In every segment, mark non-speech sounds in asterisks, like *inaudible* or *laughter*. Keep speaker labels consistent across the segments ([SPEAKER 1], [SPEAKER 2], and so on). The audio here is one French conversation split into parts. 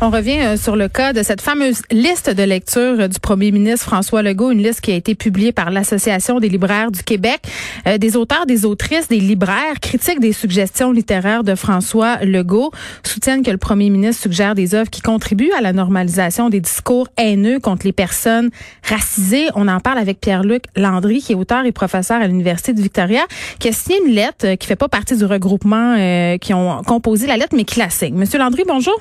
[SPEAKER 1] On revient euh, sur le cas de cette fameuse liste de lecture euh, du premier ministre François Legault, une liste qui a été publiée par l'Association des libraires du Québec. Euh, des auteurs, des autrices, des libraires critiquent des suggestions littéraires de François Legault, soutiennent que le premier ministre suggère des œuvres qui contribuent à la normalisation des discours haineux contre les personnes racisées. On en parle avec Pierre-Luc Landry, qui est auteur et professeur à l'Université de Victoria, qui a signé une lettre qui fait pas partie du regroupement qui ont composé la lettre, mais qui la signe. Monsieur Landry, bonjour.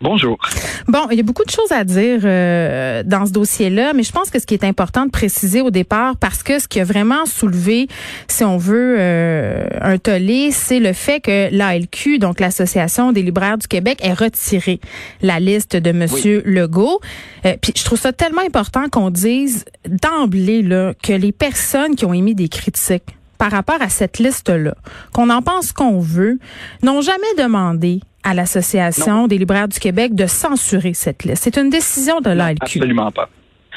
[SPEAKER 2] Bonjour.
[SPEAKER 1] Bon, il y a beaucoup de choses à dire euh, dans ce dossier-là, mais je pense que ce qui est important de préciser au départ, parce que ce qui a vraiment soulevé, si on veut, euh, un tollé, c'est le fait que l'ALQ, donc l'Association des libraires du Québec, ait retiré la liste de Monsieur Legault. Euh, puis je trouve ça tellement important qu'on dise d'emblée là que les personnes qui ont émis des critiques par rapport à cette liste-là, qu'on en pense qu'on veut, n'ont jamais demandé à l'Association des libraires du Québec de censurer cette liste. C'est une décision de l'ALQ.
[SPEAKER 2] Absolument pas.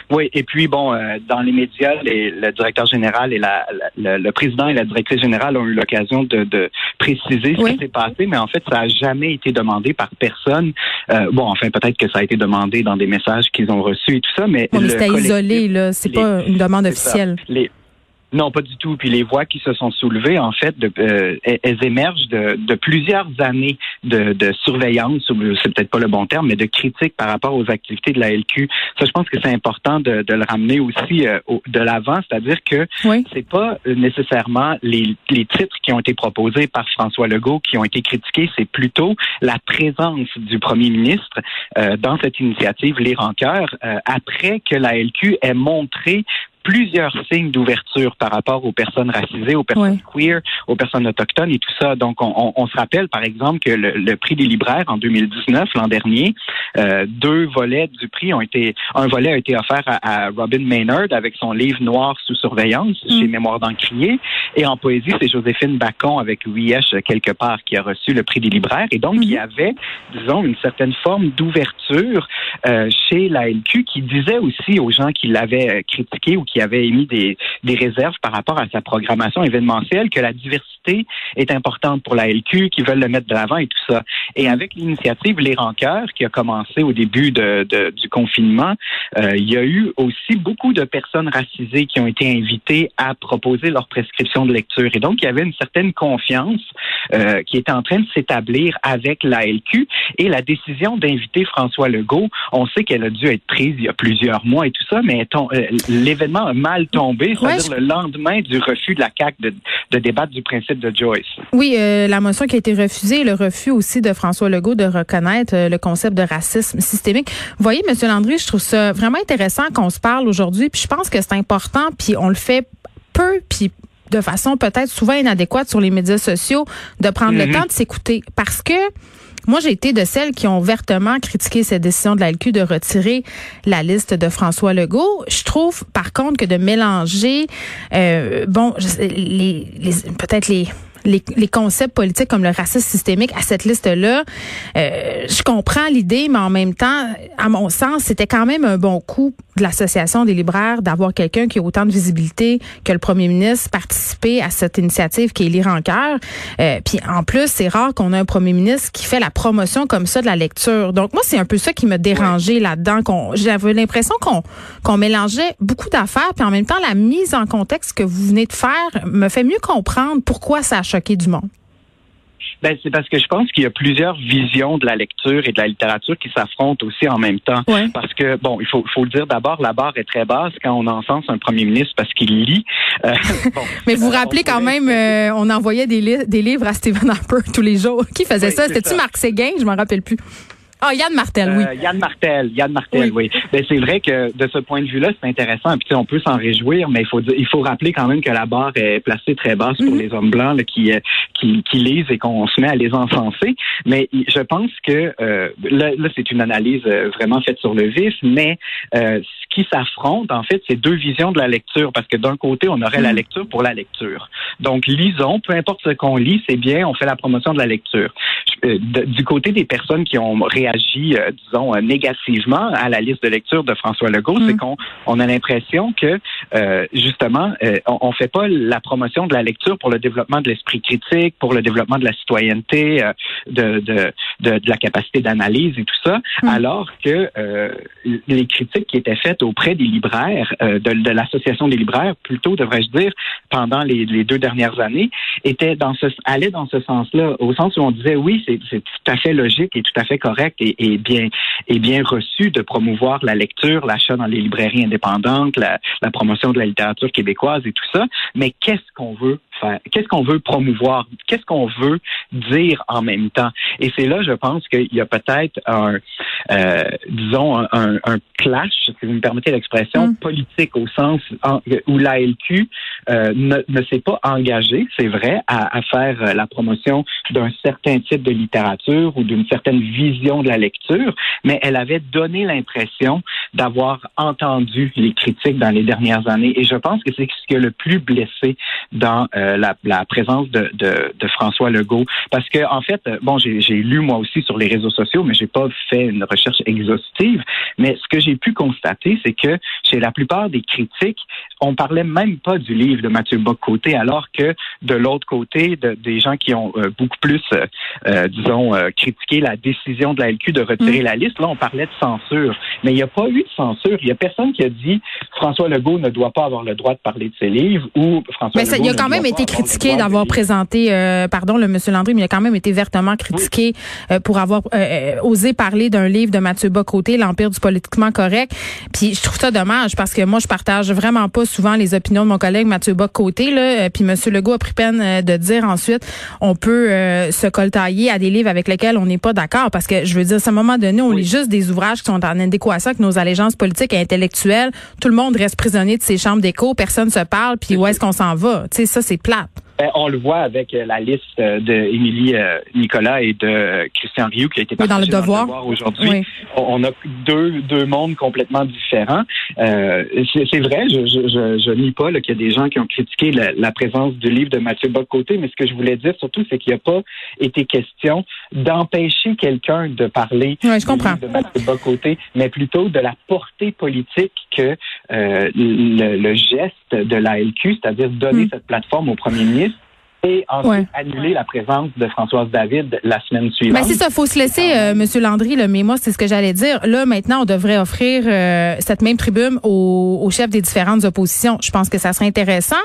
[SPEAKER 2] Oui, et puis bon, euh, dans les médias, le directeur général et la, le président et la directrice générale ont eu l'occasion de, préciser ce qui s'est passé, mais en fait, ça n'a jamais été demandé par personne. Euh, bon, enfin, peut-être que ça a été demandé dans des messages qu'ils ont reçus et tout ça, mais,
[SPEAKER 1] mais c'était isolé, là. C'est pas une demande officielle.
[SPEAKER 2] Non, pas du tout. Puis les voix qui se sont soulevées, en fait, de, euh, elles émergent de, de plusieurs années de, de surveillance, c'est peut-être pas le bon terme, mais de critique par rapport aux activités de la LQ. Ça, je pense que c'est important de, de, le ramener aussi euh, de l'avant, c'est-à-dire que oui. c'est pas nécessairement les, les titres qui ont été proposés par François Legault qui ont été critiqués, c'est plutôt la présence du premier ministre euh, dans cette initiative Les Rancœurs après que la LQ ait montré plusieurs signes d'ouverture par rapport aux personnes racisées, aux personnes queer, aux personnes autochtones et tout ça. Donc, on, on, se rappelle, par exemple, que le, le, prix des libraires en 2019, l'an dernier, euh, deux volets du prix ont été, un volet a été offert à, Robin Maynard avec son livre Noir sous surveillance mm. chez Mémoire d'Encrier, et en poésie, c'est Joséphine Bacon avec Wiesh quelque part qui a reçu le prix des libraires. Et donc, il y mm-hmm. avait, disons, une certaine forme d'ouverture euh, chez la LQ qui disait aussi aux gens qui l'avaient euh, critiqué ou qui avait émis des, des réserves par rapport à sa programmation événementielle, que la diversité est importante pour la LQ, qui veulent le mettre de l'avant et tout ça. Et avec l'initiative Les Rancœurs, qui a commencé au début de, de, du confinement, euh, il y a eu aussi beaucoup de personnes racisées qui ont été invitées à proposer leur prescription de lecture. Et donc, il y avait une certaine confiance euh, qui était en train de s'établir avec la LQ. Et la décision d'inviter François Legault, on sait qu'elle a dû être prise il y a plusieurs mois et tout ça, mais euh, l'événement a mal tombé, c'est-à-dire le lendemain du refus de la CAQ de, de débattre du principe de Joyce.
[SPEAKER 1] Oui, euh, la motion qui a été refusée, le refus aussi de François Legault de reconnaître euh, le concept de racisme systémique. Vous voyez, Monsieur Landry, je trouve ça vraiment intéressant qu'on se parle aujourd'hui, puis je pense que c'est important, puis on le fait peu, puis de façon peut-être souvent inadéquate sur les médias sociaux, de prendre le mhm. temps de s'écouter, parce que moi, j'ai été de celles qui ont ouvertement critiqué cette décision de la LQ de retirer la liste de François Legault. Je trouve, par contre, que de mélanger, euh, bon, les, les peut-être les les, les, concepts politiques comme le racisme systémique à cette liste-là, euh, je comprends l'idée, mais en même temps, à mon sens, c'était quand même un bon coup de l'Association des libraires d'avoir quelqu'un qui a autant de visibilité que le premier ministre participer à cette initiative qui est lire en cœur. Euh, puis en plus, c'est rare qu'on ait un premier ministre qui fait la promotion comme ça de la lecture. Donc moi, c'est un peu ça qui m'a dérangé là-dedans. Qu'on, j'avais l'impression qu'on qu'on mélangeait beaucoup d'affaires, puis en même temps, la mise en contexte que vous venez de faire me fait mieux comprendre pourquoi ça a choqué du monde?
[SPEAKER 2] Ben, c'est parce que je pense qu'il y a plusieurs visions de la lecture et de la littérature qui s'affrontent aussi en même temps. Parce que, bon, il faut, faut le dire d'abord, la barre est très basse quand on encense un premier ministre parce qu'il lit.
[SPEAKER 1] Euh, *laughs* Mais vous vous rappelez quand même, euh, on envoyait des, des livres à Stephen Harper *laughs* tous les jours. Qui faisait ça? C'était-tu Marc Séguin? Je m'en rappelle plus. Ah, Yann Martel, oui. Euh,
[SPEAKER 2] Yann Martel, Yann Martel, oui. Ben, c'est vrai que de ce point de vue-là, c'est intéressant. Puis on peut s'en réjouir, mais il faut il faut rappeler quand même que la barre est placée très basse pour mhm. les hommes blancs là, qui, euh, qui, qui lisent et qu'on se met à les encenser. Mais je pense que euh, là, là c'est une analyse vraiment faite sur le vif, mais ce qui s'affrontent, en fait, c'est deux visions de la lecture, parce que d'un côté, on aurait la mm. lecture pour la lecture. Donc, lisons, peu importe ce qu'on lit, c'est bien, on fait la promotion de la lecture. Euh, du côté des personnes qui ont réagi, euh, disons, euh, négativement à la liste de lecture de François Legault, c'est mm. qu'on on a l'impression que, justement, on, ne fait pas la promotion de la lecture pour le développement de l'esprit critique, pour le développement de la citoyenneté, de, de, de, la capacité d'analyse et tout ça, mm. alors que les critiques qui étaient faites auprès des libraires, de, de l'association des libraires, plutôt devrais-je dire, pendant les, les, deux dernières années, étaient dans ce, allaient dans ce sens-là, au sens où on disait oui, c'est tout à fait logique et tout à fait correct et, bien et bien reçu de promouvoir la lecture, l'achat dans les librairies indépendantes, la, la promotion de la littérature québécoise et tout ça. Mais qu'est-ce qu'on veut faire Qu'est-ce qu'on veut promouvoir? Qu'est-ce qu'on veut dire en même temps? Et c'est là, je pense qu'il y a peut-être un, euh, disons, un, un, clash, si vous me permettez l'expression, mm. politique au sens où l'ALQ euh, ne, ne s'est pas engagé, c'est vrai, à, à faire la promotion d'un certain type de littérature ou d'une certaine vision de la lecture, mais elle avait donné l'impression d'avoir entendu les critiques dans les dernières années. Et je pense que c'est ce qui a le plus blessé dans euh, la, la, présence de, de, de, François Legault. Parce que, en fait, bon, j'ai lu moi aussi sur les réseaux sociaux, mais j'ai pas fait une recherche exhaustive. Mais ce que j'ai pu constater, c'est que chez la plupart des critiques, on parlait même pas du livre de Mathieu Bock-Côté, alors que de l'autre côté, de, des gens qui ont euh, beaucoup plus euh, disons, euh, critiquer la décision de la LQ de retirer mm. la liste. Là, on parlait de censure. Mais il n'y a pas eu de censure. Il n'y a personne qui a dit François Legault ne doit pas avoir le droit de parler de ses livres ou François
[SPEAKER 1] mais ça, Il a quand même été critiqué d'avoir présenté, euh, pardon, le monsieur Landry, mais il a quand même été vertement critiqué euh, pour avoir osé parler d'un livre de Mathieu Bocoté, L'Empire du politiquement correct. Puis je trouve ça dommage parce que moi, je partage vraiment pas souvent les opinions de mon collègue Mathieu Bocoté. Là, puis monsieur Legault a pris peine de dire ensuite, on peut se coltailler à des livres avec lesquels on n'est pas d'accord. Parce que je veux dire, à un moment donné, on lit juste des ouvrages qui sont en adéquation avec nos allégeances politiques et intellectuelles. Tout le monde reste prisonnier de ses chambres d'écho, personne se parle, puis où est-ce qu'on s'en va? Tu sais, ça, c'est plate.
[SPEAKER 2] Ben, on le voit avec euh, la liste euh, de Émilie euh, Nicolas et de Christian Rioux qui a été
[SPEAKER 1] dans le devoir,
[SPEAKER 2] aujourd'hui. On a deux, deux mondes complètement différents. c'est vrai, je, je, je, nie pas qu'il y a des gens qui ont critiqué la, présence du livre de Mathieu Bocoté, mais ce que je voulais dire surtout, c'est qu'il n'y a pas été question d'empêcher quelqu'un de parler
[SPEAKER 1] je comprends.
[SPEAKER 2] de Mathieu Bocoté, mais plutôt de la portée politique que le, geste de l'ALQ, c'est-à-dire donner hmm. cette plateforme au premier ministre, et ensuite annuler la présence de Françoise David la semaine suivante.
[SPEAKER 1] Mais c'est ça, faut se laisser, euh, Monsieur Landry, le mais moi, c'est ce que j'allais dire. Là, maintenant, on devrait offrir euh, cette même tribune aux, aux, chefs des différentes oppositions. Je pense que ça serait intéressant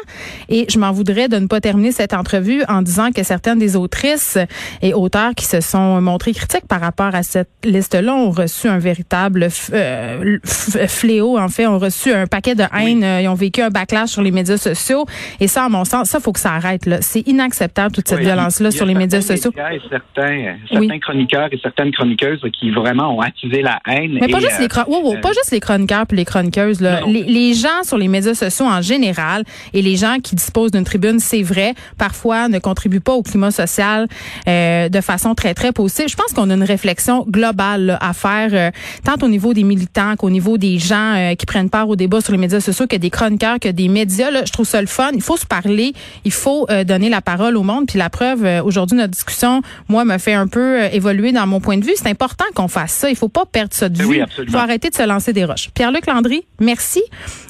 [SPEAKER 1] et je m'en voudrais de ne pas terminer cette entrevue en disant que certaines des autrices et auteurs qui se sont montrés critiques par rapport à cette liste-là ont reçu un véritable euh, fléau. En fait, ont reçu un paquet de haine. Ils ont vécu un backlash sur les médias sociaux et ça, à mon sens, ça faut que ça arrête. Là, c'est inacceptable toute cette violence-là sur les médias sociaux.
[SPEAKER 2] Il y a certains, certains chroniqueurs et certaines chroniqueuses qui vraiment ont attisé la haine.
[SPEAKER 1] Mais pas, juste, les euh, pas juste les chroniqueurs et les chroniqueuses. Là. Les, gens sur les médias sociaux en général et les gens qui disposent d'une tribune, c'est vrai, parfois ne contribuent pas au climat social euh, de façon très, très positive. Je pense qu'on a une réflexion globale à faire, euh, tant au niveau des militants qu'au niveau des gens qui prennent part au débat sur les médias sociaux, que des chroniqueurs, que des médias. Là, je trouve ça le fun. Il faut se parler. Il faut donner la la parole au monde. Puis la preuve, euh, aujourd'hui, notre discussion, moi, me fait un peu euh, évoluer dans mon point de vue. C'est important qu'on fasse ça. Il faut pas perdre ça de vue. Il faut arrêter de se lancer des roches. Pierre-Luc Landry, merci.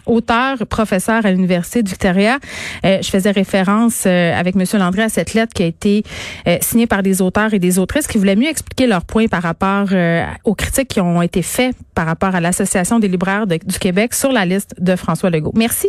[SPEAKER 1] Auteur, professeur à l'Université du Victoria. Euh, je faisais référence avec M. Landry à cette lettre qui a été signée par des auteurs et des autrices qui voulaient mieux expliquer leurs points par rapport aux critiques qui ont été faites par rapport à l'Association des libraires du Québec sur la liste de François Legault. Merci.